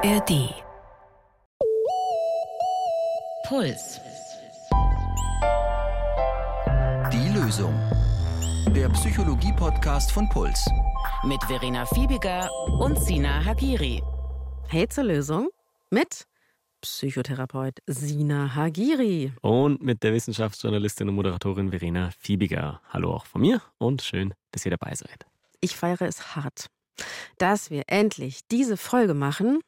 ARD. Puls. Die Lösung. Der Psychologie-Podcast von Puls. Mit Verena Fiebiger und Sina Hagiri. Hey zur Lösung mit Psychotherapeut Sina Hagiri. Und mit der Wissenschaftsjournalistin und Moderatorin Verena Fiebiger. Hallo auch von mir und schön, dass ihr dabei seid. Ich feiere es hart, dass wir endlich diese Folge machen.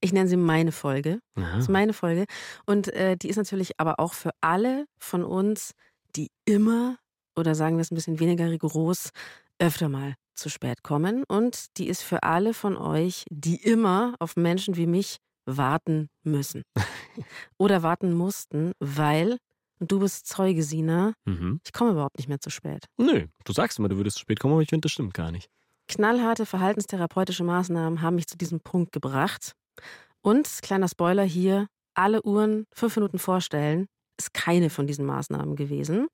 Ich nenne sie meine Folge. Das ist meine Folge. Und äh, die ist natürlich aber auch für alle von uns, die immer, oder sagen wir es ein bisschen weniger rigoros, öfter mal zu spät kommen. Und die ist für alle von euch, die immer auf Menschen wie mich warten müssen. oder warten mussten, weil, und du bist Zeuge, Sina, Mhm. ich komme überhaupt nicht mehr zu spät. Nö, du sagst immer, du würdest zu spät kommen, aber ich finde, das stimmt gar nicht. Knallharte verhaltenstherapeutische Maßnahmen haben mich zu diesem Punkt gebracht. Und, kleiner Spoiler hier, alle Uhren fünf Minuten vorstellen, ist keine von diesen Maßnahmen gewesen.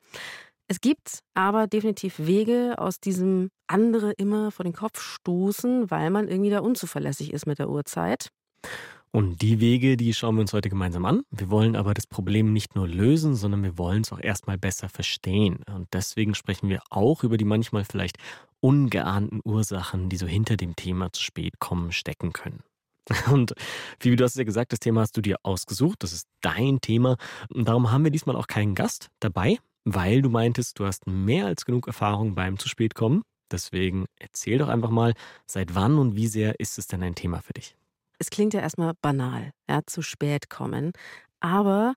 Es gibt aber definitiv Wege aus diesem andere immer vor den Kopf stoßen, weil man irgendwie da unzuverlässig ist mit der Uhrzeit. Und die Wege, die schauen wir uns heute gemeinsam an. Wir wollen aber das Problem nicht nur lösen, sondern wir wollen es auch erstmal besser verstehen. Und deswegen sprechen wir auch über die manchmal vielleicht ungeahnten Ursachen, die so hinter dem Thema zu spät kommen, stecken können. Und wie du hast ja gesagt, das Thema hast du dir ausgesucht. Das ist dein Thema. Und darum haben wir diesmal auch keinen Gast dabei, weil du meintest, du hast mehr als genug Erfahrung beim zu spät kommen. Deswegen erzähl doch einfach mal, seit wann und wie sehr ist es denn ein Thema für dich? Es klingt ja erstmal banal, ja, zu spät kommen. Aber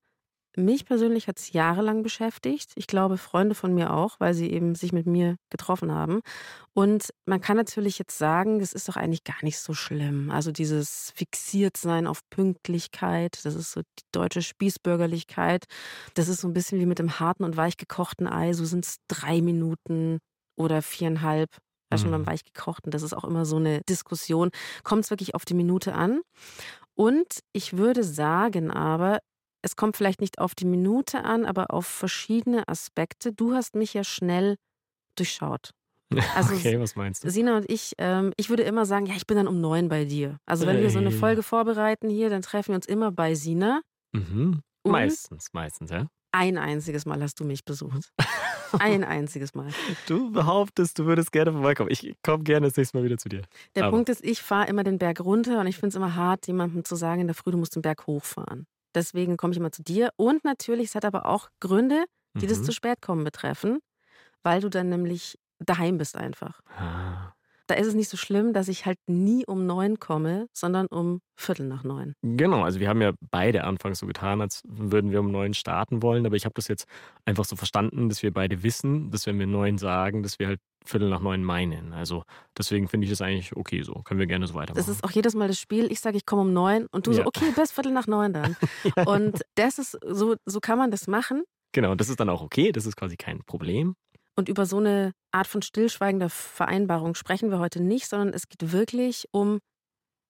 mich persönlich hat es jahrelang beschäftigt. Ich glaube, Freunde von mir auch, weil sie eben sich mit mir getroffen haben. Und man kann natürlich jetzt sagen, das ist doch eigentlich gar nicht so schlimm. Also dieses Fixiertsein auf Pünktlichkeit, das ist so die deutsche Spießbürgerlichkeit. Das ist so ein bisschen wie mit dem harten und weich gekochten Ei. So sind es drei Minuten oder viereinhalb. Ja, schon Mhm. beim weichgekochten. Das ist auch immer so eine Diskussion. Kommt es wirklich auf die Minute an? Und ich würde sagen aber, es kommt vielleicht nicht auf die Minute an, aber auf verschiedene Aspekte. Du hast mich ja schnell durchschaut. Also okay, was meinst du? Sina und ich, ähm, ich würde immer sagen, ja, ich bin dann um neun bei dir. Also wenn wir so eine Hey. Folge vorbereiten hier, dann treffen wir uns immer bei Sina. Mhm. Meistens, meistens, ja. Ein einziges Mal hast du mich besucht. Ein einziges Mal. Du behauptest, du würdest gerne vorbeikommen. Ich komme gerne das nächste Mal wieder zu dir. Der Aber- Punkt ist, ich fahre immer den Berg runter und ich finde es immer hart, jemandem zu sagen, in der Früh, du musst den Berg hochfahren. Deswegen komme ich immer zu dir. Und natürlich, es hat aber auch Gründe, die das Mhm. zu spät kommen betreffen, weil du dann nämlich daheim bist einfach. Ah. Da ist es nicht so schlimm, dass ich halt nie um neun komme, sondern um Viertel nach neun. Genau, also wir haben ja beide anfangs so getan, als würden wir um neun starten wollen, aber ich habe das jetzt einfach so verstanden, dass wir beide wissen, dass wenn wir neun sagen, dass wir halt Viertel nach neun meinen. Also deswegen finde ich das eigentlich okay so. Können wir gerne so weitermachen. Das ist auch jedes Mal das Spiel. Ich sage, ich komme um neun und du so, Ja. okay, bis Viertel nach neun dann. Und das ist so, so kann man das machen. genau, das ist dann auch okay, das ist quasi kein Problem. Und über so eine Art von stillschweigender Vereinbarung sprechen wir heute nicht, sondern es geht wirklich um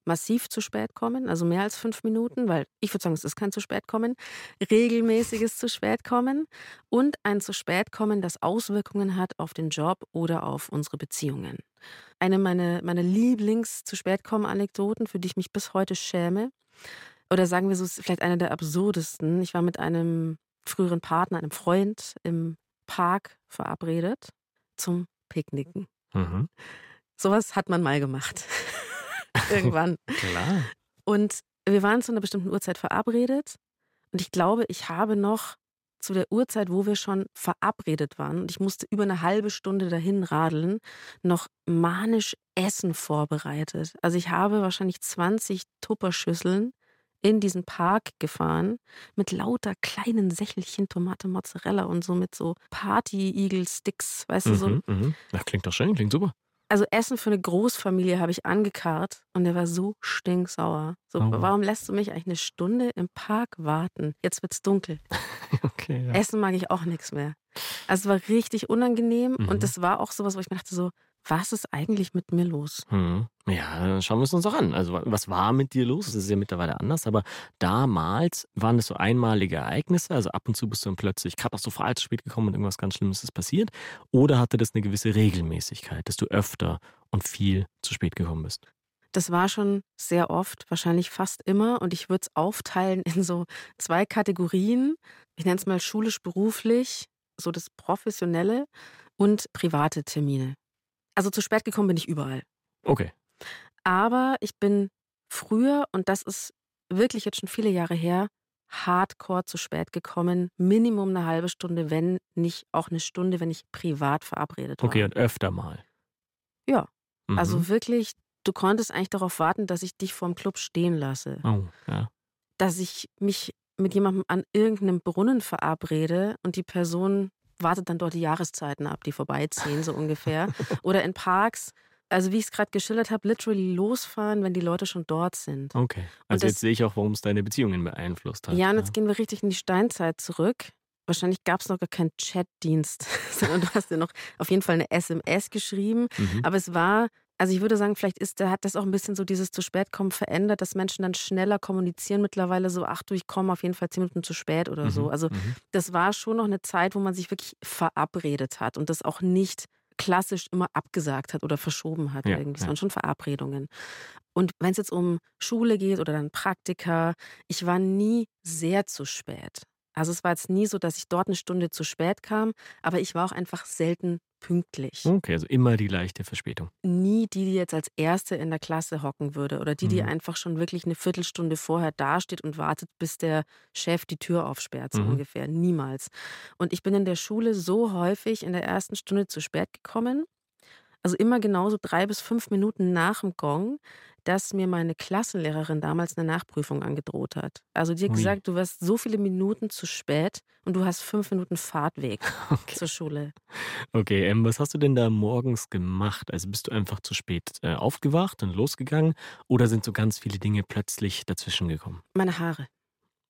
massiv zu spät kommen, also mehr als fünf Minuten, weil ich würde sagen, es ist kein zu spät kommen, regelmäßiges zu spät kommen und ein zu spät kommen, das Auswirkungen hat auf den Job oder auf unsere Beziehungen. Eine meiner meine Lieblings zu spät kommen Anekdoten, für die ich mich bis heute schäme, oder sagen wir so, ist vielleicht eine der absurdesten. Ich war mit einem früheren Partner, einem Freund im Park verabredet zum Picknicken. Mhm. Sowas hat man mal gemacht. Irgendwann. Klar. Und wir waren zu einer bestimmten Uhrzeit verabredet. Und ich glaube, ich habe noch zu der Uhrzeit, wo wir schon verabredet waren, und ich musste über eine halbe Stunde dahin radeln, noch manisch Essen vorbereitet. Also ich habe wahrscheinlich 20 Tupperschüsseln in diesen Park gefahren mit lauter kleinen Sächelchen Tomate, Mozzarella und so mit so Party-Eagle-Sticks, weißt du, so Mhm, mhm. Ja, klingt doch schön, klingt super. also Essen für eine Großfamilie habe ich angekarrt und der war so stinksauer. So, Oh. warum lässt du mich eigentlich eine Stunde im Park warten? Jetzt wird's dunkel. Okay, ja. Essen mag ich auch nichts mehr. Also es war richtig unangenehm Mhm. und das war auch sowas, wo ich mir dachte so, was ist eigentlich mit mir los? Hm. Ja, dann schauen wir es uns doch an. Also, wa- was war mit dir los? Das ist ja mittlerweile anders, aber damals waren das so einmalige Ereignisse. Also, ab und zu bist du dann plötzlich katastrophal zu spät gekommen und irgendwas ganz Schlimmes ist passiert. Oder hatte das eine gewisse Regelmäßigkeit, dass du öfter und viel zu spät gekommen bist? Das war schon sehr oft, wahrscheinlich fast immer. Und ich würde es aufteilen in so zwei Kategorien. Ich nenne es mal schulisch-beruflich, so das Professionelle und private Termine. Also zu spät gekommen bin ich überall. Okay. Aber ich bin früher, und das ist wirklich jetzt schon viele Jahre her, hardcore zu spät gekommen. Minimum eine halbe Stunde, wenn nicht auch eine Stunde, wenn ich privat verabredet war. Okay, und öfter mal. Ja. Mhm. Also wirklich, du konntest eigentlich darauf warten, dass ich dich vorm Club stehen lasse. Oh, ja. Dass ich mich mit jemandem an irgendeinem Brunnen verabrede und die Person wartet dann dort die Jahreszeiten ab, die vorbeiziehen, so ungefähr. Oder in Parks, also wie ich es gerade geschildert habe, literally losfahren, wenn die Leute schon dort sind. Okay. Also das- jetzt sehe ich auch, warum es deine Beziehungen beeinflusst hat. Ja, und jetzt gehen wir richtig in die Steinzeit zurück. Wahrscheinlich gab es noch gar keinen Chatdienst, sondern du hast ja noch auf jeden Fall eine SMS geschrieben. Mhm. Aber es war, also ich würde sagen, vielleicht ist, hat das auch ein bisschen so dieses zu spät kommen verändert, dass Menschen dann schneller kommunizieren mittlerweile so, ach du, ich komme auf jeden Fall zehn Minuten zu spät oder so. Mhm, Also mhm. das war schon noch eine Zeit, wo man sich wirklich verabredet hat und das auch nicht klassisch immer abgesagt hat oder verschoben hat Ja, irgendwie, ja. sondern schon Verabredungen. Und wenn es jetzt um Schule geht oder dann Praktika, ich war nie sehr zu spät. Also es war jetzt nie so, dass ich dort eine Stunde zu spät kam, aber ich war auch einfach selten pünktlich. Okay, also immer die leichte Verspätung. Nie die, die jetzt als Erste in der Klasse hocken würde oder die, die Mhm. einfach schon wirklich eine Viertelstunde vorher dasteht und wartet, bis der Chef die Tür aufsperrt, so Mhm. ungefähr. Niemals. Und ich bin in der Schule so häufig in der ersten Stunde zu spät gekommen, also immer genauso drei bis fünf Minuten nach dem Gong, dass mir meine Klassenlehrerin damals eine Nachprüfung angedroht hat. Also die hat Ui. gesagt, du wirst so viele Minuten zu spät und du hast fünf Minuten Fahrtweg Okay. zur Schule. Okay, ähm, was hast du denn da morgens gemacht? Also bist du einfach zu spät äh, aufgewacht und losgegangen oder sind so ganz viele Dinge plötzlich dazwischen gekommen? Meine Haare.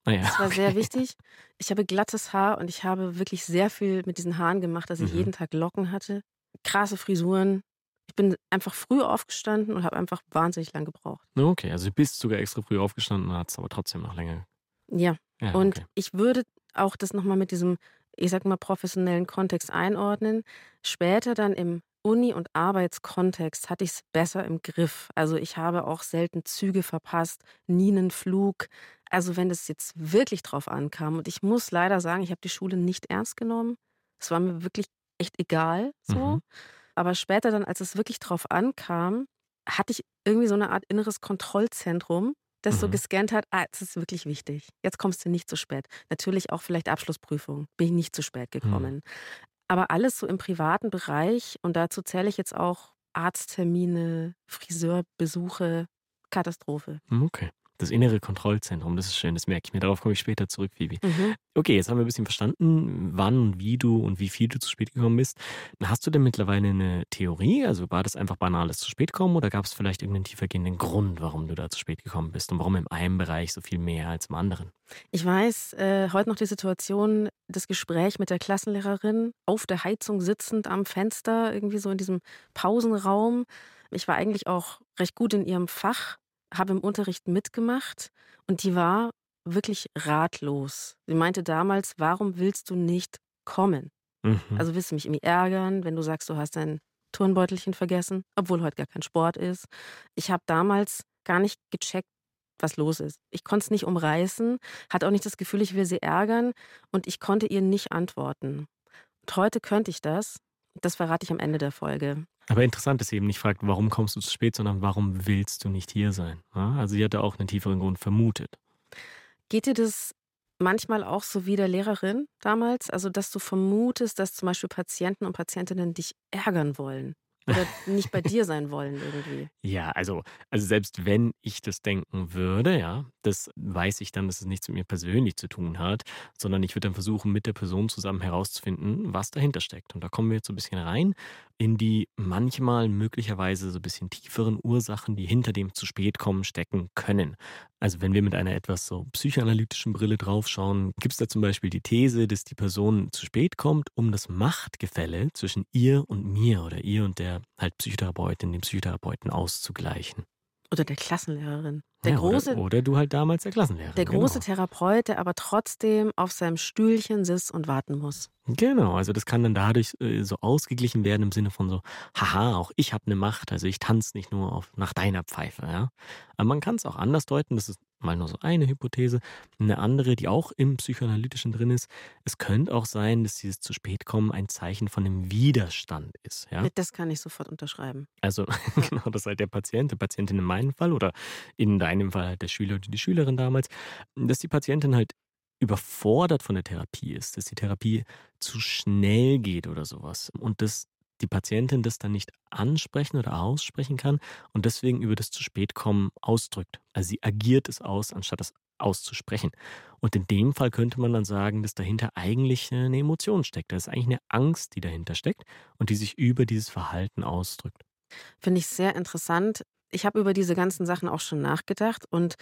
Naja, Das war sehr okay. wichtig. Ich habe glattes Haar und ich habe wirklich sehr viel mit diesen Haaren gemacht, dass ich Mhm. jeden Tag Locken hatte. Krasse Frisuren. Ich bin einfach früh aufgestanden und habe einfach wahnsinnig lang gebraucht. Okay, also du bist sogar extra früh aufgestanden und hast aber trotzdem noch länger. Ja, Ja, und okay. ich würde auch das nochmal mit diesem, ich sag mal, professionellen Kontext einordnen. Später dann im Uni- und Arbeitskontext hatte ich es besser im Griff. Also ich habe auch selten Züge verpasst, nie einen Flug. Also wenn es jetzt wirklich drauf ankam, und ich muss leider sagen, ich habe die Schule nicht ernst genommen. Es war mir wirklich echt egal so. Mhm. Aber später dann, als es wirklich drauf ankam, hatte ich irgendwie so eine Art inneres Kontrollzentrum, das so Mhm. gescannt hat, ah, jetzt ist wirklich wichtig. Jetzt kommst du nicht zu spät. Natürlich auch vielleicht Abschlussprüfung, bin ich nicht zu spät Mhm. gekommen. Aber alles so im privaten Bereich und dazu zähle ich jetzt auch Arzttermine, Friseurbesuche, Katastrophe. Hm, Okay. Das innere Kontrollzentrum, das ist schön, das merke ich mir. Darauf komme ich später zurück, Phoebe. Mhm. Okay, jetzt haben wir ein bisschen verstanden, wann und wie du und wie viel du zu spät gekommen bist. Hast du denn mittlerweile eine Theorie? Also war das einfach banales zu spät kommen oder gab es vielleicht irgendeinen tiefergehenden Grund, warum du da zu spät gekommen bist und warum im einen Bereich so viel mehr als im anderen? Ich weiß, äh, heute noch die Situation, das Gespräch mit der Klassenlehrerin, auf der Heizung sitzend am Fenster, irgendwie so in diesem Pausenraum. Ich war eigentlich auch recht gut in ihrem Fach, habe im Unterricht mitgemacht und die war wirklich ratlos. Sie meinte damals, warum willst du nicht kommen? Mhm. Also willst du mich irgendwie ärgern, wenn du sagst, du hast dein Turnbeutelchen vergessen, obwohl heute gar kein Sport ist. Ich habe damals gar nicht gecheckt, was los ist. Ich konnte es nicht umreißen, hatte auch nicht das Gefühl, ich will sie ärgern und ich konnte ihr nicht antworten. Und heute könnte ich das. Das verrate ich am Ende der Folge. Aber interessant ist eben nicht fragt, warum kommst du zu spät, sondern warum willst du nicht hier sein? Also sie hatte auch einen tieferen Grund vermutet. Geht dir das manchmal auch so wie der Lehrerin damals? Also, dass du vermutest, dass zum Beispiel Patienten und Patientinnen dich ärgern wollen oder nicht bei dir sein wollen irgendwie? Ja, also, also selbst wenn ich das denken würde, ja, das weiß ich dann, dass es nichts mit mir persönlich zu tun hat, sondern ich würde dann versuchen, mit der Person zusammen herauszufinden, was dahinter steckt. Und da kommen wir jetzt so ein bisschen rein in die manchmal möglicherweise so ein bisschen tieferen Ursachen, die hinter dem zu spät kommen stecken können. Also wenn wir mit einer etwas so psychoanalytischen Brille draufschauen, gibt es da zum Beispiel die These, dass die Person zu spät kommt, um das Machtgefälle zwischen ihr und mir oder ihr und der halt Psychotherapeutin, dem Psychotherapeuten auszugleichen. Oder der Klassenlehrerin. Der ja, große, oder, oder du halt damals der Klassenlehrer. der große genau. Therapeut, der aber trotzdem auf seinem Stühlchen sitzt und warten muss. Genau, also das kann dann dadurch äh, so ausgeglichen werden im Sinne von so, haha, auch ich habe eine Macht, also ich tanze nicht nur auf, nach deiner Pfeife. Ja? Aber man kann es auch anders deuten, das ist mal nur so eine Hypothese. Eine andere, die auch im Psychoanalytischen drin ist, es könnte auch sein, dass dieses zu spät kommen ein Zeichen von einem Widerstand ist. Ja? Das kann ich sofort unterschreiben. Also genau, das ist halt der Patient, die Patientin in meinem Fall oder in deinem Fall halt der Schüler oder die Schülerin damals, dass die Patientin halt überfordert von der Therapie ist, dass die Therapie zu schnell geht oder sowas und dass die Patientin das dann nicht ansprechen oder aussprechen kann und deswegen über das zu spät kommen ausdrückt. Also sie agiert es aus, anstatt es auszusprechen. Und in dem Fall könnte man dann sagen, dass dahinter eigentlich eine Emotion steckt. Da ist eigentlich eine Angst, die dahinter steckt und die sich über dieses Verhalten ausdrückt. Finde ich sehr interessant. Ich habe über diese ganzen Sachen auch schon nachgedacht und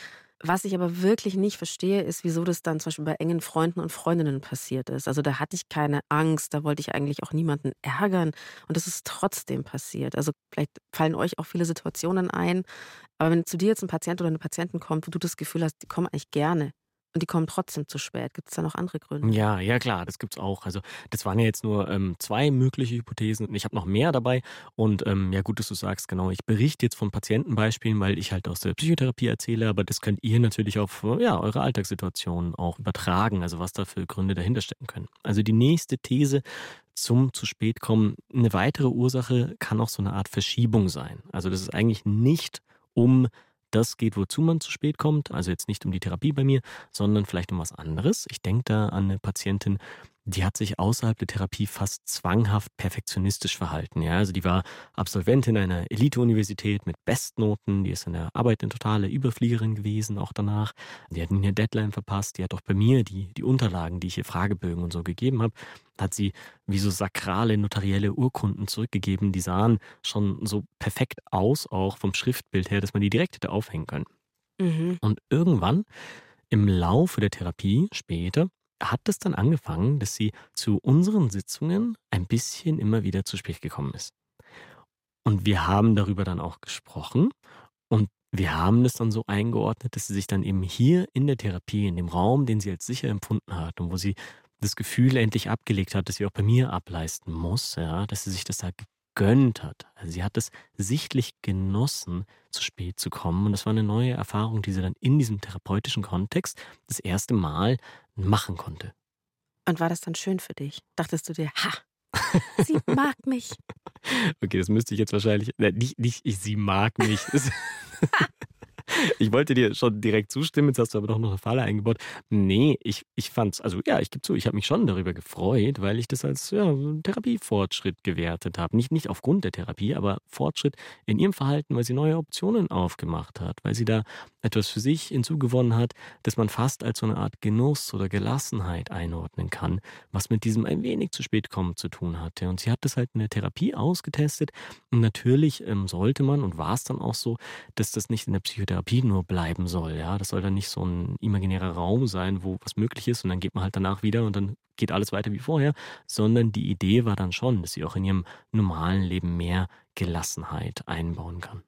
was ich aber wirklich nicht verstehe, ist, wieso das dann zum Beispiel bei engen Freunden und Freundinnen passiert ist. Also da hatte ich keine Angst, da wollte ich eigentlich auch niemanden ärgern und das ist trotzdem passiert. Also vielleicht fallen euch auch viele Situationen ein, aber wenn zu dir jetzt ein Patient oder eine Patientin kommt, wo du das Gefühl hast, die kommen eigentlich gerne und die kommen trotzdem zu spät. Gibt es da noch andere Gründe? Ja, ja klar, das gibt's auch. Also das waren ja jetzt nur ähm, zwei mögliche Hypothesen ich habe noch mehr dabei. Und ähm, ja gut, dass du sagst, genau, ich berichte jetzt von Patientenbeispielen, weil ich halt aus der Psychotherapie erzähle, aber das könnt ihr natürlich auf ja, eure Alltagssituation auch übertragen, also was da für Gründe dahinter stecken können. Also die nächste These zum zu spät kommen, eine weitere Ursache kann auch so eine Art Verschiebung sein. Also das ist eigentlich nicht um das geht, wozu man zu spät kommt. Also jetzt nicht um die Therapie bei mir, sondern vielleicht um was anderes. Ich denke da an eine Patientin, die hat sich außerhalb der Therapie fast zwanghaft perfektionistisch verhalten. Ja, also die war Absolventin einer Elite-Universität mit Bestnoten, die ist in der Arbeit eine totale Überfliegerin gewesen, auch danach. Die hat nie eine Deadline verpasst, die hat auch bei mir die, die Unterlagen, die ich ihr Fragebögen und so gegeben habe, hat sie wie so sakrale notarielle Urkunden zurückgegeben. Die sahen schon so perfekt aus, auch vom Schriftbild her, dass man die direkt hätte aufhängen können. Mhm. Und irgendwann im Laufe der Therapie später hat es dann angefangen, dass sie zu unseren Sitzungen ein bisschen immer wieder zu spät gekommen ist. Und wir haben darüber dann auch gesprochen und wir haben das dann so eingeordnet, dass sie sich dann eben hier in der Therapie, in dem Raum, den sie als sicher empfunden hat und wo sie das Gefühl endlich abgelegt hat, dass sie auch bei mir ableisten muss, ja, dass sie sich das da gegönnt hat. Also sie hat es sichtlich genossen, zu spät zu kommen. Und das war eine neue Erfahrung, die sie dann in diesem therapeutischen Kontext das erste Mal machen konnte. Und war das dann schön für dich? Dachtest du dir, ha, sie mag mich. Okay, das müsste ich jetzt wahrscheinlich. Ne, nicht, nicht ich, sie mag mich. Ich wollte dir schon direkt zustimmen, jetzt hast du aber doch noch eine Falle eingebaut. Nee, ich, ich fand's, also ja, ich gebe zu, ich habe mich schon darüber gefreut, weil ich das als ja, Therapiefortschritt gewertet habe. Nicht, nicht aufgrund der Therapie, aber Fortschritt in ihrem Verhalten, weil sie neue Optionen aufgemacht hat, weil sie da etwas für sich hinzugewonnen hat, das man fast als so eine Art Genuss oder Gelassenheit einordnen kann, was mit diesem ein wenig zu spät kommen zu tun hatte. Und sie hat das halt in der Therapie ausgetestet. Und natürlich ähm, sollte man, und war es dann auch so, dass das nicht in der Psychotherapie nur bleiben soll. Ja, das soll dann nicht so ein imaginärer Raum sein, wo was möglich ist und dann geht man halt danach wieder und dann geht alles weiter wie vorher, sondern die Idee war dann schon, dass sie auch in ihrem normalen Leben mehr Gelassenheit einbauen kann.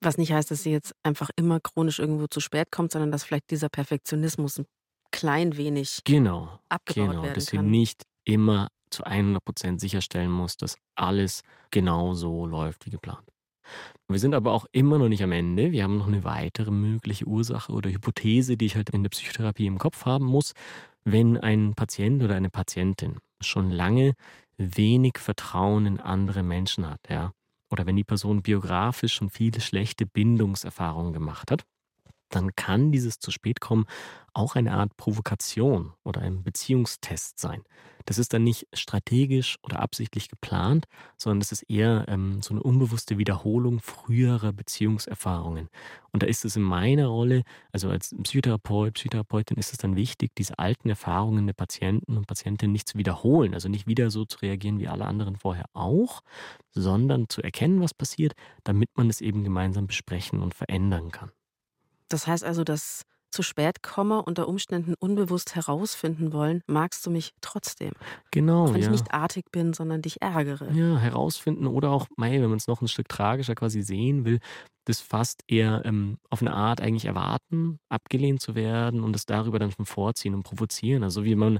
Was nicht heißt, dass sie jetzt einfach immer chronisch irgendwo zu spät kommt, sondern dass vielleicht dieser Perfektionismus ein klein wenig Genau, abgebaut genau, werden dass sie nicht immer zu 100 Prozent sicherstellen muss, dass alles genau so läuft wie geplant. Wir sind aber auch immer noch nicht am Ende. Wir haben noch eine weitere mögliche Ursache oder Hypothese, die ich halt in der Psychotherapie im Kopf haben muss. Wenn ein Patient oder eine Patientin schon lange wenig Vertrauen in andere Menschen hat, ja, oder wenn die Person biografisch schon viele schlechte Bindungserfahrungen gemacht hat, dann kann dieses zu spät kommen auch eine Art Provokation oder ein Beziehungstest sein. Das ist dann nicht strategisch oder absichtlich geplant, sondern das ist eher ähm, so eine unbewusste Wiederholung früherer Beziehungserfahrungen. Und da ist es in meiner Rolle, also als Psychotherapeut, Psychotherapeutin, ist es dann wichtig, diese alten Erfahrungen der Patienten und Patientinnen nicht zu wiederholen, also nicht wieder so zu reagieren wie alle anderen vorher auch, sondern zu erkennen, was passiert, damit man es eben gemeinsam besprechen und verändern kann. Das heißt also, dass zu spät komme, unter Umständen unbewusst herausfinden wollen, magst du mich trotzdem. Genau, Auch wenn ja. ich nicht artig bin, sondern dich ärgere. Ja, herausfinden oder auch, mei, wenn man es noch ein Stück tragischer quasi sehen will, das fast eher ähm, auf eine Art eigentlich erwarten, abgelehnt zu werden und das darüber dann schon vorziehen und provozieren. Also wie man,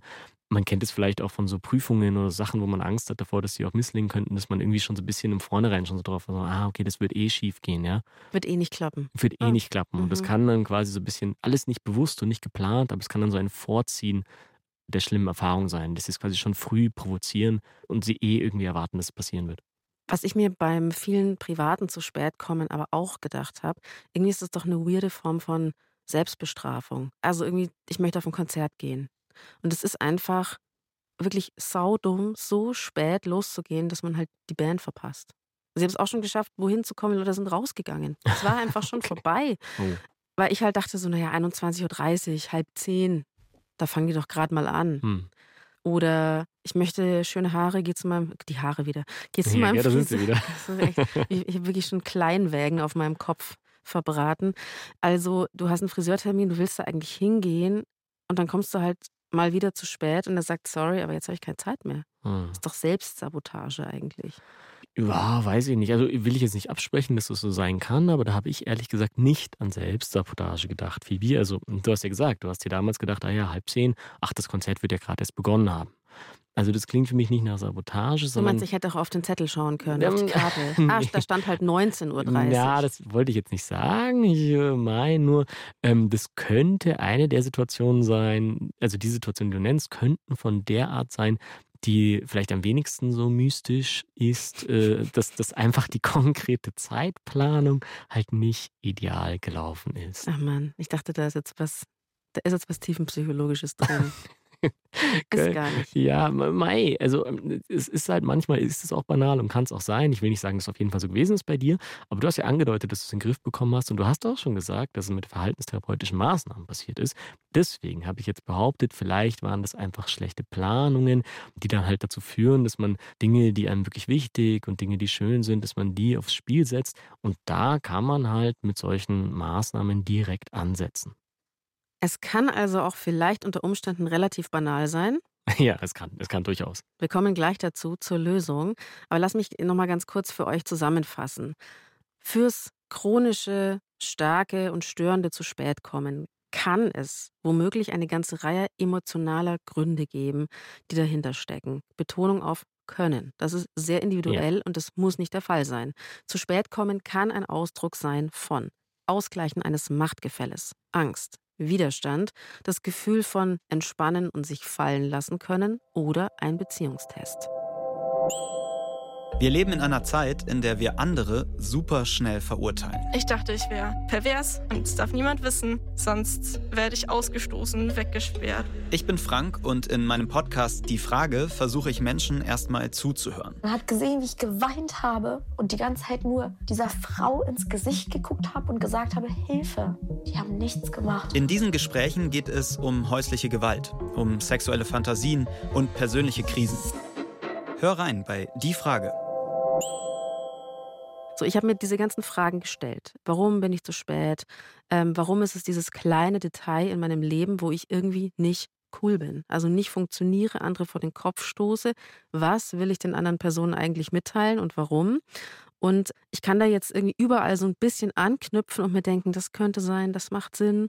man kennt es vielleicht auch von so Prüfungen oder Sachen, wo man Angst hat davor, dass sie auch misslingen könnten, dass man irgendwie schon so ein bisschen im Vornherein schon so drauf so, ah, okay, das wird eh schief gehen, ja. Wird eh nicht klappen. Wird eh Ah. nicht klappen. Und das Mhm. kann dann quasi so ein bisschen, alles nicht bewusst und nicht geplant, aber es kann dann so ein Vorziehen der schlimmen Erfahrung sein, dass sie es quasi schon früh provozieren und sie eh irgendwie erwarten, dass es passieren wird. Was ich mir beim vielen privaten zu spät kommen aber auch gedacht habe, irgendwie ist das doch eine weirde Form von Selbstbestrafung. Also irgendwie, ich möchte auf ein Konzert gehen. Und es ist einfach wirklich saudumm, so spät loszugehen, dass man halt die Band verpasst. Sie haben es auch schon geschafft, wohin zu kommen, Leute sind rausgegangen. Es war einfach schon Okay. vorbei. Oh. Weil ich halt dachte so, naja, 21.30 Uhr, halb zehn, da fangen die doch gerade mal an. Hm. Oder ich möchte schöne Haare, geh zu meinem, die Haare wieder, geh zu Ja, meinem ja, da sind sie wieder. Echt, ich ich habe wirklich schon Kleinwägen auf meinem Kopf verbraten. Also du hast einen Friseurtermin, du willst da eigentlich hingehen und dann kommst du halt mal wieder zu spät und er sagt, sorry, aber jetzt habe ich keine Zeit mehr. Hm. Das ist doch Selbstsabotage eigentlich. Ja, weiß ich nicht. Also will ich jetzt nicht absprechen, dass es so sein kann, aber da habe ich ehrlich gesagt nicht an Selbstsabotage gedacht, Phoebe. Also du hast ja gesagt, du hast dir damals gedacht, ah ja, halb zehn, ach, das Konzert wird ja gerade erst begonnen haben. Also das klingt für mich nicht nach Sabotage, sondern... meinst, ich hätte auch auf den Zettel schauen können, auf die Ähm, Karte. Ah, nee. da stand halt 19.30 Uhr. Ja, das wollte ich jetzt nicht sagen. Ich äh, meine nur, ähm, das könnte eine der Situationen sein, also die Situation, die du nennst, könnten von der Art sein, die vielleicht am wenigsten so mystisch ist, äh, dass, dass einfach die konkrete Zeitplanung halt nicht ideal gelaufen ist. Ach man, ich dachte, da ist jetzt was, da ist jetzt was tiefenpsychologisches drin. Gell? ist gar nicht. Ja, Mai, also ähm, es ist halt manchmal ist es auch banal und kann es auch sein. Ich will nicht sagen, dass es auf jeden Fall so gewesen ist bei dir, aber du hast ja angedeutet, dass du es in den Griff bekommen hast und du hast auch schon gesagt, dass es mit verhaltenstherapeutischen Maßnahmen passiert ist. Deswegen habe ich jetzt behauptet, vielleicht waren das einfach schlechte Planungen, die dann halt dazu führen, dass man Dinge, die einem wirklich wichtig und Dinge, die schön sind, dass man die aufs Spiel setzt und da kann man halt mit solchen Maßnahmen direkt ansetzen. Es kann also auch vielleicht unter Umständen relativ banal sein. Ja, es kann, es kann durchaus. Wir kommen gleich dazu zur Lösung. Aber lass mich noch mal ganz kurz für euch zusammenfassen. Fürs chronische, starke und störende zu spät kommen kann es womöglich eine ganze Reihe emotionaler Gründe geben, die dahinter stecken. Betonung auf können. Das ist sehr individuell und das muss nicht der Fall sein. Zu spät kommen kann ein Ausdruck sein von Ausgleichen eines Machtgefälles, Angst, Widerstand, das Gefühl von entspannen und sich fallen lassen können oder ein Beziehungstest. Wir leben in einer Zeit, in der wir andere super schnell verurteilen. Ich dachte, ich wäre pervers und es darf niemand wissen, sonst werde ich ausgestoßen, weggesperrt. Ich bin Frank und in meinem Podcast Die Frage versuche ich Menschen erstmal zuzuhören. Man hat gesehen, wie ich geweint habe und die ganze Zeit nur dieser Frau ins Gesicht geguckt habe und gesagt habe, Hilfe. Die haben nichts gemacht. In diesen Gesprächen geht es um häusliche Gewalt, um sexuelle Fantasien und persönliche Krisen. Hör rein bei Die Frage. So, ich habe mir diese ganzen Fragen gestellt. Warum bin ich zu spät? Ähm, warum ist es dieses kleine Detail in meinem Leben, wo ich irgendwie nicht cool bin? Also nicht funktioniere, andere vor den Kopf stoße. Was will ich den anderen Personen eigentlich mitteilen und warum? Und ich kann da jetzt irgendwie überall so ein bisschen anknüpfen und mir denken, das könnte sein, das macht Sinn.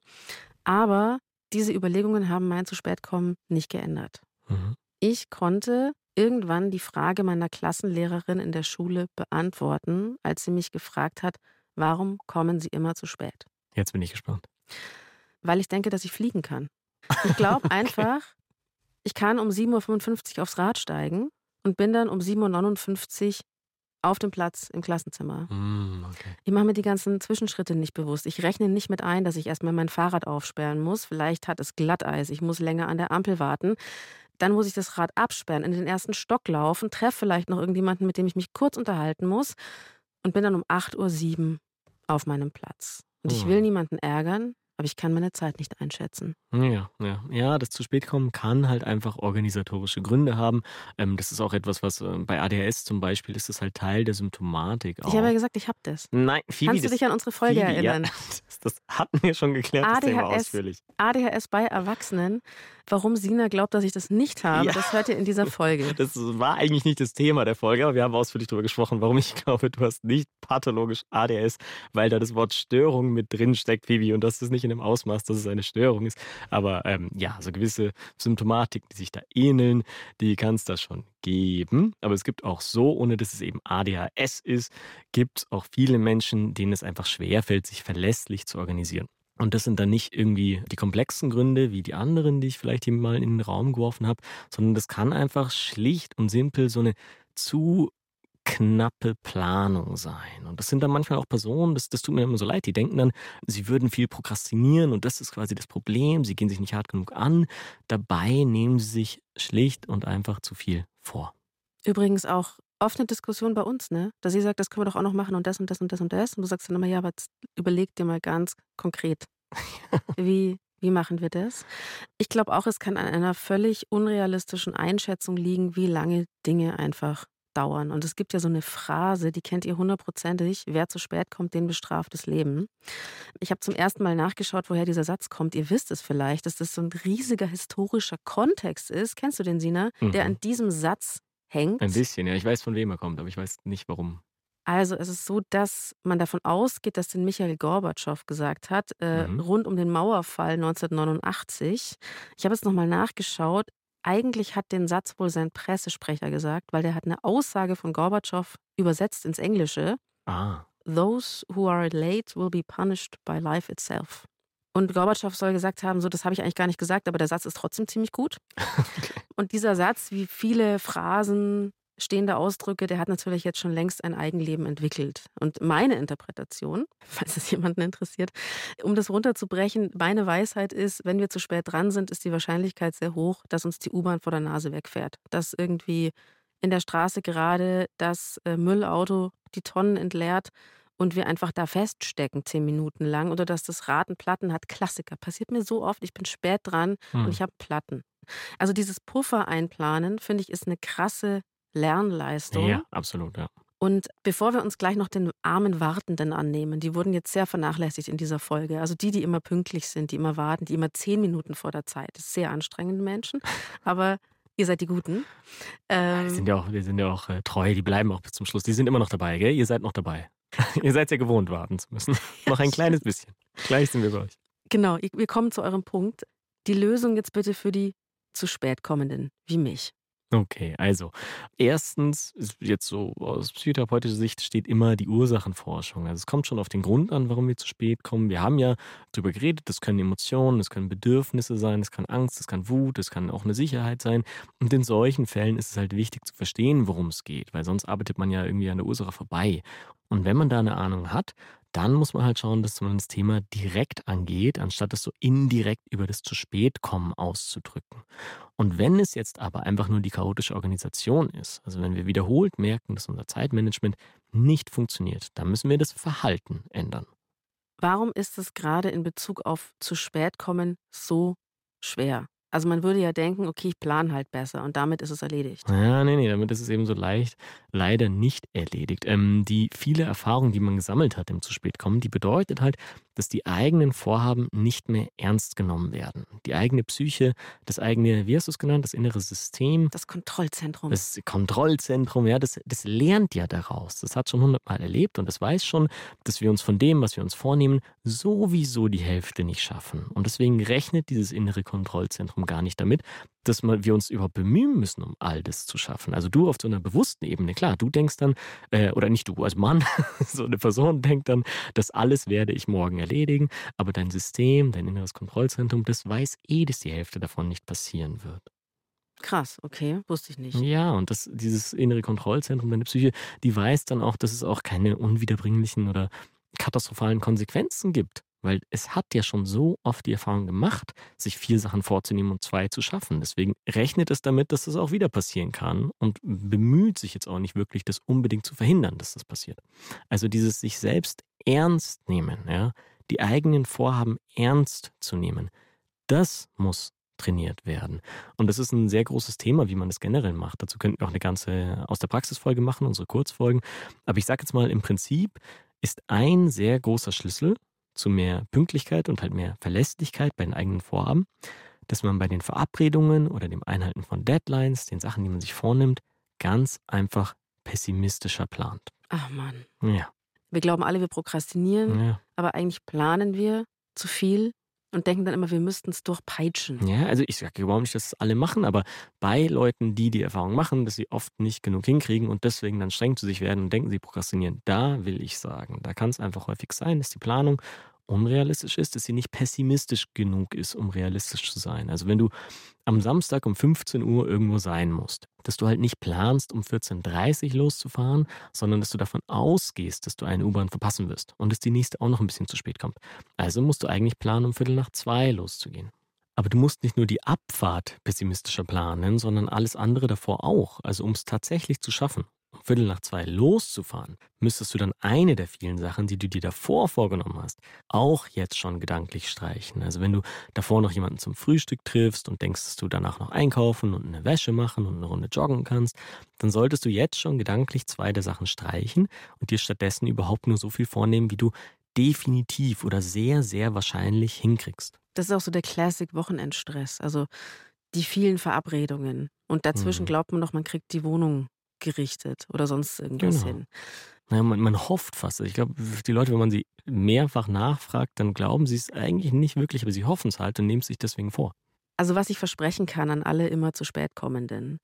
Aber diese Überlegungen haben mein zu spät kommen nicht geändert. Mhm. Ich konnte irgendwann die Frage meiner Klassenlehrerin in der Schule beantworten, als sie mich gefragt hat, warum kommen Sie immer zu spät? Jetzt bin ich gespannt. Weil ich denke, dass ich fliegen kann. Ich glaube einfach, ich kann um 7.55 Uhr aufs Rad steigen und bin dann um 7.59 Uhr auf dem Platz im Klassenzimmer. Mm, okay. Ich mache mir die ganzen Zwischenschritte nicht bewusst. Ich rechne nicht mit ein, dass ich erstmal mein Fahrrad aufsperren muss. Vielleicht hat es Glatteis, ich muss länger an der Ampel warten. Dann muss ich das Rad absperren, in den ersten Stock laufen, treffe vielleicht noch irgendjemanden, mit dem ich mich kurz unterhalten muss und bin dann um 8.07 Uhr auf meinem Platz. Und ich Oh. will niemanden ärgern, aber ich kann meine Zeit nicht einschätzen. Ja, ja. Ja, das zu spät kommen kann halt einfach organisatorische Gründe haben. Ähm, das ist auch etwas, was äh, bei ADHS zum Beispiel ist das halt Teil der Symptomatik. Auch. Ich habe ja gesagt, ich habe das. Nein, Phoebe, Kannst du dich an unsere Folge Phoebe, erinnern? Ja, das, das hatten wir schon geklärt, das Thema ADHS. ausführlich. ADHS bei Erwachsenen Warum Sina glaubt, dass ich das nicht habe, Ja. das hört ihr in dieser Folge. Das war eigentlich nicht das Thema der Folge, aber wir haben ausführlich darüber gesprochen, warum ich glaube, du hast nicht pathologisch ADHS, weil da das Wort Störung mit drin steckt, Phoebe, und das ist nicht in dem Ausmaß, dass es eine Störung ist. Aber ähm, ja, so gewisse Symptomatiken, die sich da ähneln, die kann es da schon geben. Aber es gibt auch so, ohne dass es eben ADHS ist, gibt es auch viele Menschen, denen es einfach schwerfällt, sich verlässlich zu organisieren. Und das sind dann nicht irgendwie die komplexen Gründe wie die anderen, die ich vielleicht hier mal in den Raum geworfen habe, sondern das kann einfach schlicht und simpel so eine zu knappe Planung sein. Und das sind dann manchmal auch Personen, das, das tut mir immer so leid, die denken dann, sie würden viel prokrastinieren und das ist quasi das Problem, sie gehen sich nicht hart genug an. Dabei nehmen sie sich schlicht und einfach zu viel vor. Übrigens auch oft eine Diskussion bei uns, ne? Dass sie sagt, das können wir doch auch noch machen und das und das und das und das. Und du sagst dann immer, ja, aber überleg dir mal ganz konkret, wie, wie machen wir das? Ich glaube auch, es kann an einer völlig unrealistischen Einschätzung liegen, wie lange Dinge einfach dauern. Und es gibt ja so eine Phrase, die kennt ihr hundertprozentig, wer zu spät kommt, den bestraft das Leben. Ich habe zum ersten Mal nachgeschaut, woher dieser Satz kommt. Ihr wisst es vielleicht, dass das so ein riesiger historischer Kontext ist. Kennst du den, Sina? Der Mhm. an diesem Satz hängt. Ein bisschen, ja. Ich weiß, von wem er kommt, aber ich weiß nicht warum. Also es ist so, dass man davon ausgeht, dass den Michael Gorbatschow gesagt hat, äh, Mhm. rund um den Mauerfall 1989. Ich habe jetzt nochmal nachgeschaut. Eigentlich hat den Satz wohl sein Pressesprecher gesagt, weil der hat eine Aussage von Gorbatschow übersetzt ins Englische. Ah, Those who are late will be punished by life itself. Und Gorbatschow soll gesagt haben, so, das habe ich eigentlich gar nicht gesagt, aber der Satz ist trotzdem ziemlich gut. Und dieser Satz, wie viele Phrasen, stehende Ausdrücke, der hat natürlich jetzt schon längst ein Eigenleben entwickelt. Und meine Interpretation, falls es jemanden interessiert, um das runterzubrechen, meine Weisheit ist, wenn wir zu spät dran sind, ist die Wahrscheinlichkeit sehr hoch, dass uns die U-Bahn vor der Nase wegfährt. Dass irgendwie in der Straße gerade das äh, Müllauto die Tonnen entleert und wir einfach da feststecken, zehn Minuten lang. Oder dass das Rad einen Platten hat. Klassiker. Passiert mir so oft. Ich bin spät dran Hm. und ich habe Platten. Also dieses Puffer einplanen, finde ich, ist eine krasse Lernleistung. ja, absolut, ja. Und bevor wir uns gleich noch den armen Wartenden annehmen, die wurden jetzt sehr vernachlässigt in dieser Folge. Also die, die immer pünktlich sind, die immer warten, die immer zehn Minuten vor der Zeit. Das ist sehr anstrengende Menschen. Aber ihr seid die Guten. Die Ähm, sind ja auch, die sind ja auch äh, treu, die bleiben auch bis zum Schluss. Die sind immer noch dabei, gell? Ihr seid noch dabei. Ihr seid ja gewohnt, warten zu müssen. noch ein kleines bisschen. Gleich sind wir bei euch. genau, wir kommen zu eurem Punkt. Die Lösung jetzt bitte für die zu spät kommenden, wie mich. Okay, also erstens jetzt so aus psychotherapeutischer Sicht steht immer die Ursachenforschung. Also es kommt schon auf den Grund an, warum wir zu spät kommen. Wir haben ja darüber geredet, das können Emotionen, das können Bedürfnisse sein, das kann Angst, das kann Wut, das kann auch eine Sicherheit sein. Und in solchen Fällen ist es halt wichtig zu verstehen, worum es geht, weil sonst arbeitet man ja irgendwie an der Ursache vorbei. Und wenn man da eine Ahnung hat, dann muss man halt schauen, dass man das Thema direkt angeht, anstatt es so indirekt über das zu spät kommen auszudrücken. Und wenn es jetzt aber einfach nur die chaotische Organisation ist, also wenn wir wiederholt merken, dass unser Zeitmanagement nicht funktioniert, dann müssen wir das Verhalten ändern. Warum ist es gerade in Bezug auf zu spät kommen so schwer? Also man würde ja denken, okay, ich plane halt besser und damit ist es erledigt. Ja, nee, nee, damit ist es eben so leicht leider nicht erledigt. Ähm, die viele Erfahrung, die man gesammelt hat im zu spät kommen, die bedeutet halt, dass die eigenen Vorhaben nicht mehr ernst genommen werden. Die eigene Psyche, das eigene, wie hast du es genannt, das innere System, Das Kontrollzentrum. Das Kontrollzentrum, ja, das, das lernt ja daraus. Das hat schon hundertmal erlebt und das weiß schon, dass wir uns von dem, was wir uns vornehmen, sowieso die Hälfte nicht schaffen. Und deswegen rechnet dieses innere Kontrollzentrum gar nicht damit, dass wir uns überhaupt bemühen müssen, um all das zu schaffen. Also du auf so einer bewussten Ebene, klar, du denkst dann, äh, oder nicht du als Mann, so eine Person denkt dann, das alles werde ich morgen erledigen, aber dein System, dein inneres Kontrollzentrum, das weiß eh, dass die Hälfte davon nicht passieren wird. Krass, okay, wusste ich nicht. Ja, und das, dieses innere Kontrollzentrum, deine Psyche, die weiß dann auch, dass es auch keine unwiederbringlichen oder katastrophalen Konsequenzen gibt. Weil es hat ja schon so oft die Erfahrung gemacht, sich vier Sachen vorzunehmen und zwei zu schaffen. Deswegen rechnet es damit, dass das auch wieder passieren kann und bemüht sich jetzt auch nicht wirklich, das unbedingt zu verhindern, dass das passiert. Also dieses sich selbst ernst nehmen, ja, die eigenen Vorhaben ernst zu nehmen, das muss trainiert werden. Und das ist ein sehr großes Thema, wie man das generell macht. Dazu könnten wir auch eine ganze aus der Praxisfolge machen, unsere Kurzfolgen. Aber ich sage jetzt mal, im Prinzip ist ein sehr großer Schlüssel zu mehr Pünktlichkeit und halt mehr Verlässlichkeit bei den eigenen Vorhaben, dass man bei den Verabredungen oder dem Einhalten von Deadlines, den Sachen, die man sich vornimmt, ganz einfach pessimistischer plant. Ach Mann. Ja. Wir glauben alle, wir prokrastinieren, ja. aber eigentlich planen wir zu viel und denken dann immer, wir müssten es durchpeitschen. Ja, also ich sage überhaupt nicht, dass es alle machen, aber bei Leuten, die die Erfahrung machen, dass sie oft nicht genug hinkriegen und deswegen dann streng zu sich werden und denken, sie prokrastinieren, da will ich sagen, da kann es einfach häufig sein, dass die Planung unrealistisch ist, dass sie nicht pessimistisch genug ist, um realistisch zu sein. Also wenn du am Samstag um 15 Uhr irgendwo sein musst, dass du halt nicht planst, um 14.30 Uhr loszufahren, sondern dass du davon ausgehst, dass du eine U-Bahn verpassen wirst und dass die nächste auch noch ein bisschen zu spät kommt. Also musst du eigentlich planen, um Viertel nach zwei loszugehen. Aber du musst nicht nur die Abfahrt pessimistischer planen, sondern alles andere davor auch, also um es tatsächlich zu schaffen Viertel nach zwei loszufahren, müsstest du dann eine der vielen Sachen, die du dir davor vorgenommen hast, auch jetzt schon gedanklich streichen. Also wenn du davor noch jemanden zum Frühstück triffst und denkst, dass du danach noch einkaufen und eine Wäsche machen und eine Runde joggen kannst, dann solltest du jetzt schon gedanklich zwei der Sachen streichen und dir stattdessen überhaupt nur so viel vornehmen, wie du definitiv oder sehr, sehr wahrscheinlich hinkriegst. Das ist auch so der Classic-Wochenendstress. Also die vielen Verabredungen. Und dazwischen Mhm. glaubt man noch, man kriegt die Wohnung gerichtet oder sonst irgendwas Genau. hin. Naja, man, man hofft fast. Ich glaube, die Leute, wenn man sie mehrfach nachfragt, dann glauben sie es eigentlich nicht wirklich, aber sie hoffen es halt und nehmen es sich deswegen vor. Also was ich versprechen kann an alle immer zu spät kommenden.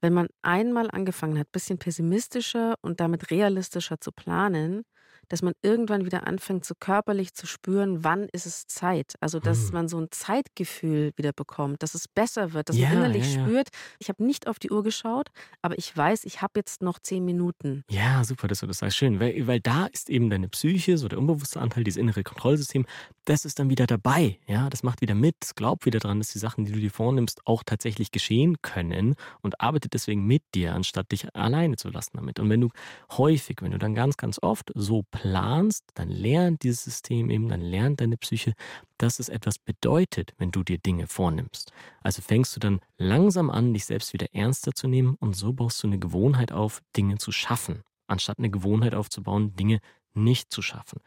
Wenn man einmal angefangen hat, ein bisschen pessimistischer und damit realistischer zu planen, dass man irgendwann wieder anfängt, so körperlich zu spüren, wann ist es Zeit. Also, dass Hm. man so ein Zeitgefühl wieder bekommt, dass es besser wird, dass Ja, man innerlich ja, ja. spürt, ich habe nicht auf die Uhr geschaut, aber ich weiß, ich habe jetzt noch zehn Minuten. Ja, super, dass du das sagst. Schön, weil, weil da ist eben deine Psyche, so der unbewusste Anteil, dieses innere Kontrollsystem, das ist dann wieder dabei. Ja, das macht wieder mit, glaubt wieder dran, dass die Sachen, die du dir vornimmst, auch tatsächlich geschehen können und arbeitet deswegen mit dir, anstatt dich alleine zu lassen damit. Und wenn du häufig, wenn du dann ganz, ganz oft so planst, dann lernt dieses System eben, dann lernt deine Psyche, dass es etwas bedeutet, wenn du dir Dinge vornimmst. Also fängst du dann langsam an, dich selbst wieder ernster zu nehmen und so baust du eine Gewohnheit auf, Dinge zu schaffen, anstatt eine Gewohnheit aufzubauen, Dinge nicht zu schaffen.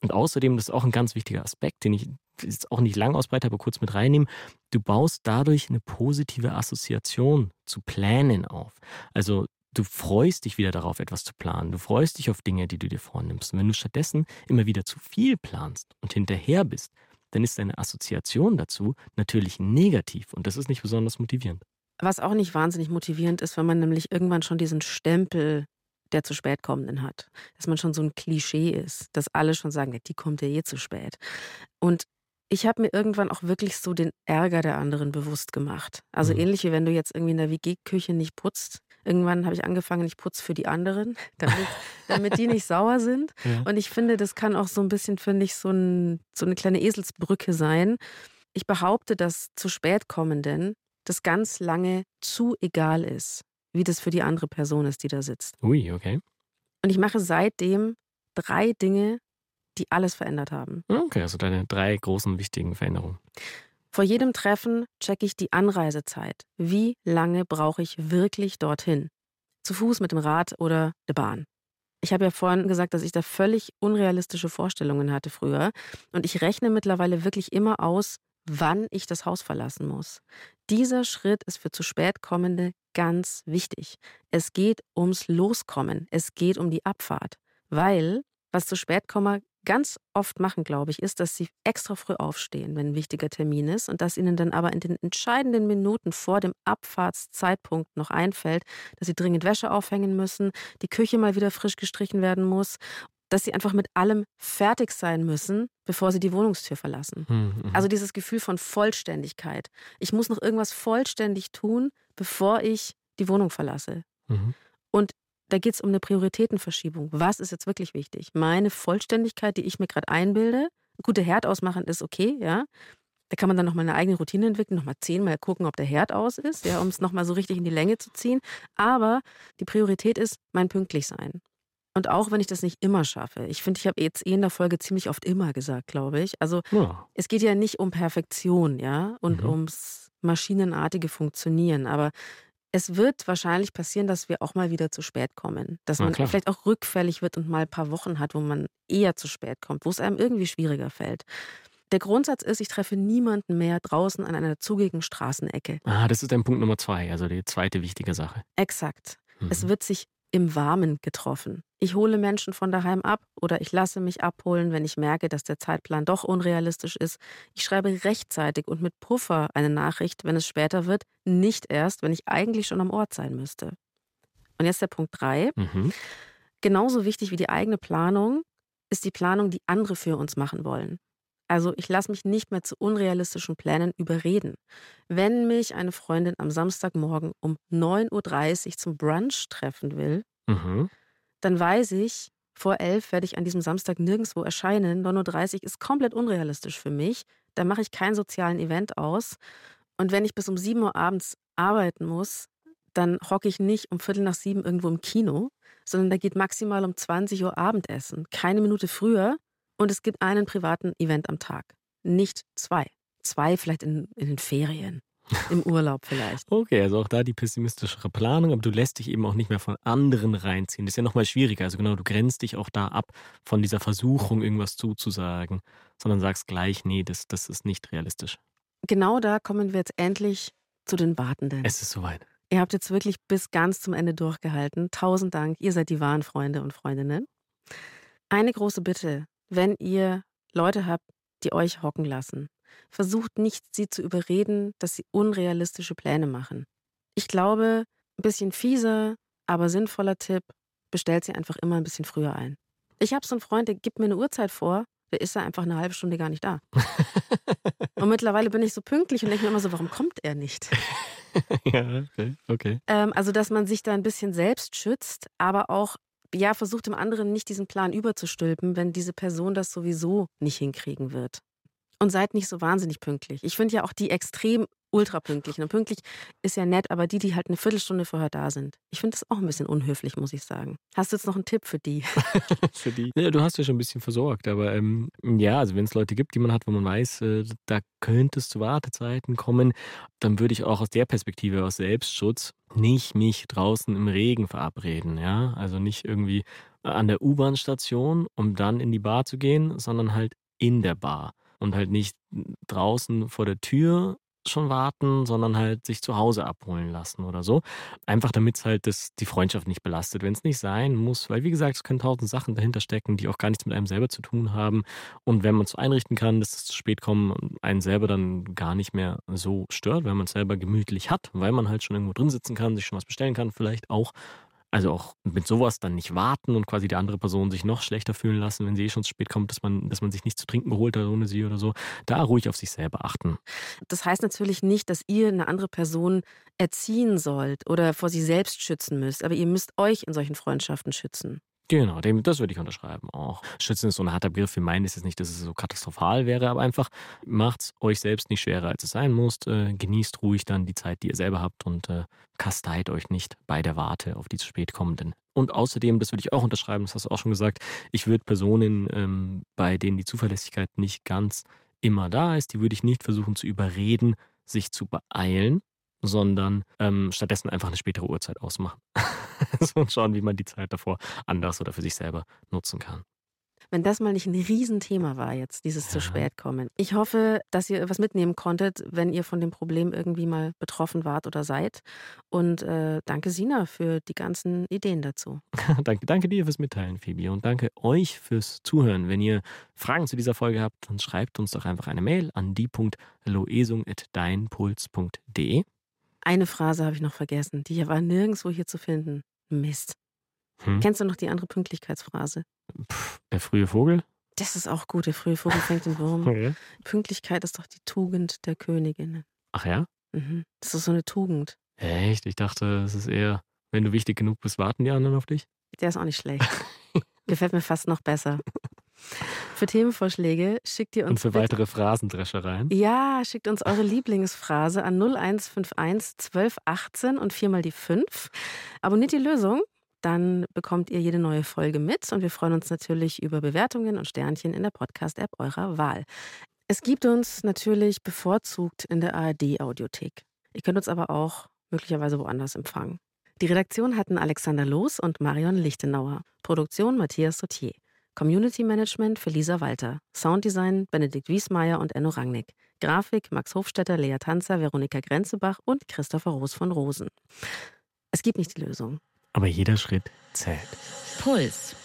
Und außerdem, das ist auch ein ganz wichtiger Aspekt, den ich jetzt auch nicht lang ausbreite, aber kurz mit reinnehmen, du baust dadurch eine positive Assoziation zu Plänen auf. Also du freust dich wieder darauf, etwas zu planen. Du freust dich auf Dinge, die du dir vornimmst. Und wenn du stattdessen immer wieder zu viel planst und hinterher bist, dann ist deine Assoziation dazu natürlich negativ und das ist nicht besonders motivierend. Was auch nicht wahnsinnig motivierend ist, wenn man nämlich irgendwann schon diesen Stempel der zu spät kommenden hat. Dass man schon so ein Klischee ist, dass alle schon sagen, die kommt ja eh zu spät. Und ich habe mir irgendwann auch wirklich so den Ärger der anderen bewusst gemacht. Also Mhm. ähnlich wie wenn du jetzt irgendwie in der WG-Küche nicht putzt. Irgendwann habe ich angefangen, ich putze für die anderen, damit, damit die nicht sauer sind. Ja. Und ich finde, das kann auch so ein bisschen, finde ich, so, ein, so eine kleine Eselsbrücke sein. Ich behaupte, dass zu spät kommenden das ganz lange zu egal ist, wie das für die andere Person ist, die da sitzt. Ui, okay. Und ich mache seitdem drei Dinge, die alles verändert haben. Okay, also deine drei großen wichtigen Veränderungen. Vor jedem Treffen checke ich die Anreisezeit. Wie lange brauche ich wirklich dorthin? Zu Fuß, mit dem Rad oder der Bahn? Ich habe ja vorhin gesagt, dass ich da völlig unrealistische Vorstellungen hatte früher. Und ich rechne mittlerweile wirklich immer aus, wann ich das Haus verlassen muss. Dieser Schritt ist für zu spät kommende ganz wichtig. Es geht ums Loskommen. Es geht um die Abfahrt. Weil, was zu spät komme, ganz oft machen, glaube ich, ist, dass sie extra früh aufstehen, wenn ein wichtiger Termin ist und dass ihnen dann aber in den entscheidenden Minuten vor dem Abfahrtszeitpunkt noch einfällt, dass sie dringend Wäsche aufhängen müssen, die Küche mal wieder frisch gestrichen werden muss, dass sie einfach mit allem fertig sein müssen, bevor sie die Wohnungstür verlassen. Hm, mhm. Also dieses Gefühl von Vollständigkeit. Ich muss noch irgendwas vollständig tun, bevor ich die Wohnung verlasse. Mhm. Und da geht es um eine Prioritätenverschiebung. Was ist jetzt wirklich wichtig? Meine Vollständigkeit, die ich mir gerade einbilde. Gute Herd ausmachen ist okay, ja. Da kann man dann nochmal eine eigene Routine entwickeln, nochmal zehnmal gucken, ob der Herd aus ist, ja, um es nochmal so richtig in die Länge zu ziehen. Aber die Priorität ist mein Pünktlichsein. Und auch wenn ich das nicht immer schaffe. Ich finde, ich habe jetzt eh in der Folge ziemlich oft immer gesagt, glaube ich. Also Ja. es geht ja nicht um Perfektion, ja, und Mhm. ums maschinenartige Funktionieren. Aber es wird wahrscheinlich passieren, dass wir auch mal wieder zu spät kommen. Dass man vielleicht auch rückfällig wird und mal ein paar Wochen hat, wo man eher zu spät kommt, wo es einem irgendwie schwieriger fällt. Der Grundsatz ist, ich treffe niemanden mehr draußen an einer zugigen Straßenecke. Ah, das ist dein Punkt Nummer zwei, also die zweite wichtige Sache. Exakt. Mhm. Es wird sich im Warmen getroffen. Ich hole Menschen von daheim ab oder ich lasse mich abholen, wenn ich merke, dass der Zeitplan doch unrealistisch ist. Ich schreibe rechtzeitig und mit Puffer eine Nachricht, wenn es später wird, nicht erst, wenn ich eigentlich schon am Ort sein müsste. Und jetzt der Punkt drei. Mhm. Genauso wichtig wie die eigene Planung ist die Planung, die andere für uns machen wollen. Also ich lasse mich nicht mehr zu unrealistischen Plänen überreden. Wenn mich eine Freundin am Samstagmorgen um 9.30 Uhr zum Brunch treffen will, Mhm. dann weiß ich, vor 11 werde ich an diesem Samstag nirgendwo erscheinen. 9.30 Uhr ist komplett unrealistisch für mich. Da mache ich keinen sozialen Event aus. Und wenn ich bis um 7 Uhr abends arbeiten muss, dann hocke ich nicht um Viertel nach sieben irgendwo im Kino, sondern da geht maximal um 20 Uhr Abendessen. Keine Minute früher. Und es gibt einen privaten Event am Tag. Nicht zwei. Zwei vielleicht in, in den Ferien. Im Urlaub vielleicht. Okay, also auch da die pessimistischere Planung, aber du lässt dich eben auch nicht mehr von anderen reinziehen. Das ist ja nochmal schwieriger. Also genau, du grenzt dich auch da ab von dieser Versuchung, irgendwas zuzusagen, sondern sagst gleich, nee, das, das ist nicht realistisch. Genau da kommen wir jetzt endlich zu den Wartenden. Es ist soweit. Ihr habt jetzt wirklich bis ganz zum Ende durchgehalten. Tausend Dank. Ihr seid die wahren Freunde und Freundinnen. Eine große Bitte, wenn ihr Leute habt, die euch hocken lassen, versucht nicht, sie zu überreden, dass sie unrealistische Pläne machen. Ich glaube, ein bisschen fieser, aber sinnvoller Tipp, bestellt sie einfach immer ein bisschen früher ein. Ich habe so einen Freund, der gibt mir eine Uhrzeit vor, der ist da einfach eine halbe Stunde gar nicht da. Und mittlerweile bin ich so pünktlich und denke mir immer so, warum kommt er nicht? ja, okay, okay. Ähm, also, dass man sich da ein bisschen selbst schützt, aber auch ja, versucht dem anderen nicht diesen Plan überzustülpen, wenn diese Person das sowieso nicht hinkriegen wird. Und seid nicht so wahnsinnig pünktlich. Ich finde ja auch die extrem ultra pünktlichen. Und pünktlich ist ja nett, aber die, die halt eine Viertelstunde vorher da sind. Ich finde das auch ein bisschen unhöflich, muss ich sagen. Hast du jetzt noch einen Tipp für die? Für die. Ja, du hast ja schon ein bisschen versorgt, aber ähm, ja, also wenn es Leute gibt, die man hat, wo man weiß, äh, da könnte es zu Wartezeiten kommen, dann würde ich auch aus der Perspektive, aus Selbstschutz, nicht mich draußen im Regen verabreden, ja. Also nicht irgendwie an der U-Bahn-Station, um dann in die Bar zu gehen, sondern halt in der Bar. Und halt nicht draußen vor der Tür schon warten, sondern halt sich zu Hause abholen lassen oder so. Einfach damit es halt das, die Freundschaft nicht belastet, wenn es nicht sein muss. Weil wie gesagt, es können tausend Sachen dahinter stecken, die auch gar nichts mit einem selber zu tun haben. Und wenn man es so einrichten kann, dass es zu spät kommen, einen selber dann gar nicht mehr so stört, weil man es selber gemütlich hat, weil man halt schon irgendwo drin sitzen kann, sich schon was bestellen kann, vielleicht auch. Also auch mit sowas dann nicht warten und quasi die andere Person sich noch schlechter fühlen lassen, wenn sie eh schon zu spät kommt, dass man, dass man sich nicht zu trinken geholt hat ohne sie oder so. Da ruhig auf sich selber achten. Das heißt natürlich nicht, dass ihr eine andere Person erziehen sollt oder vor sie selbst schützen müsst, aber ihr müsst euch in solchen Freundschaften schützen. Genau, dem, das würde ich unterschreiben auch. Schützen ist so ein harter Begriff. Wir meinen es jetzt nicht, dass es so katastrophal wäre, aber einfach macht es euch selbst nicht schwerer, als es sein muss. Äh, genießt ruhig dann die Zeit, die ihr selber habt und äh, kasteit euch nicht bei der Warte auf die zu spät kommenden. Und außerdem, das würde ich auch unterschreiben, das hast du auch schon gesagt, ich würde Personen, ähm, bei denen die Zuverlässigkeit nicht ganz immer da ist, die würde ich nicht versuchen zu überreden, sich zu beeilen, sondern ähm, stattdessen einfach eine spätere Uhrzeit ausmachen. so und schauen, wie man die Zeit davor anders oder für sich selber nutzen kann. Wenn das mal nicht ein Riesenthema war jetzt, dieses zu Ja. spät kommen. Ich hoffe, dass ihr was mitnehmen konntet, wenn ihr von dem Problem irgendwie mal betroffen wart oder seid. Und äh, danke Sina für die ganzen Ideen dazu. danke, danke dir fürs Mitteilen, Phoebe. Und danke euch fürs Zuhören. Wenn ihr Fragen zu dieser Folge habt, dann schreibt uns doch einfach eine Mail an die.loesung.deinpuls.de. Eine Phrase habe ich noch vergessen, die war nirgendwo hier zu finden. Mist. Hm? Kennst du noch die andere Pünktlichkeitsphrase? Pff, der frühe Vogel? Das ist auch gut. Der frühe Vogel fängt den Wurm. Ja. Pünktlichkeit ist doch die Tugend der Königinnen. Ach ja? Mhm. Das ist so eine Tugend. Echt? Ich dachte, es ist eher, wenn du wichtig genug bist, warten die anderen auf dich. Der ist auch nicht schlecht. Gefällt mir fast noch besser. Für Themenvorschläge schickt ihr uns Und für bitte- weitere Phrasendreschereien. Ja, schickt uns eure Lieblingsphrase an 0151 1218 und viermal die 5. Abonniert die Lösung, dann bekommt ihr jede neue Folge mit und wir freuen uns natürlich über Bewertungen und Sternchen in der Podcast-App eurer Wahl. Es gibt uns natürlich bevorzugt in der ARD-Audiothek. Ihr könnt uns aber auch möglicherweise woanders empfangen. Die Redaktion hatten Alexander Loos und Marion Lichtenauer. Produktion Matthias Sautier. Community Management für Lisa Walter. Sounddesign Benedikt Wiesmeier und Enno Rangnick. Grafik Max Hofstetter, Lea Tanzer, Veronika Grenzebach und Christopher Roos von Rosen. Es gibt nicht die Lösung. Aber jeder Schritt zählt. Puls.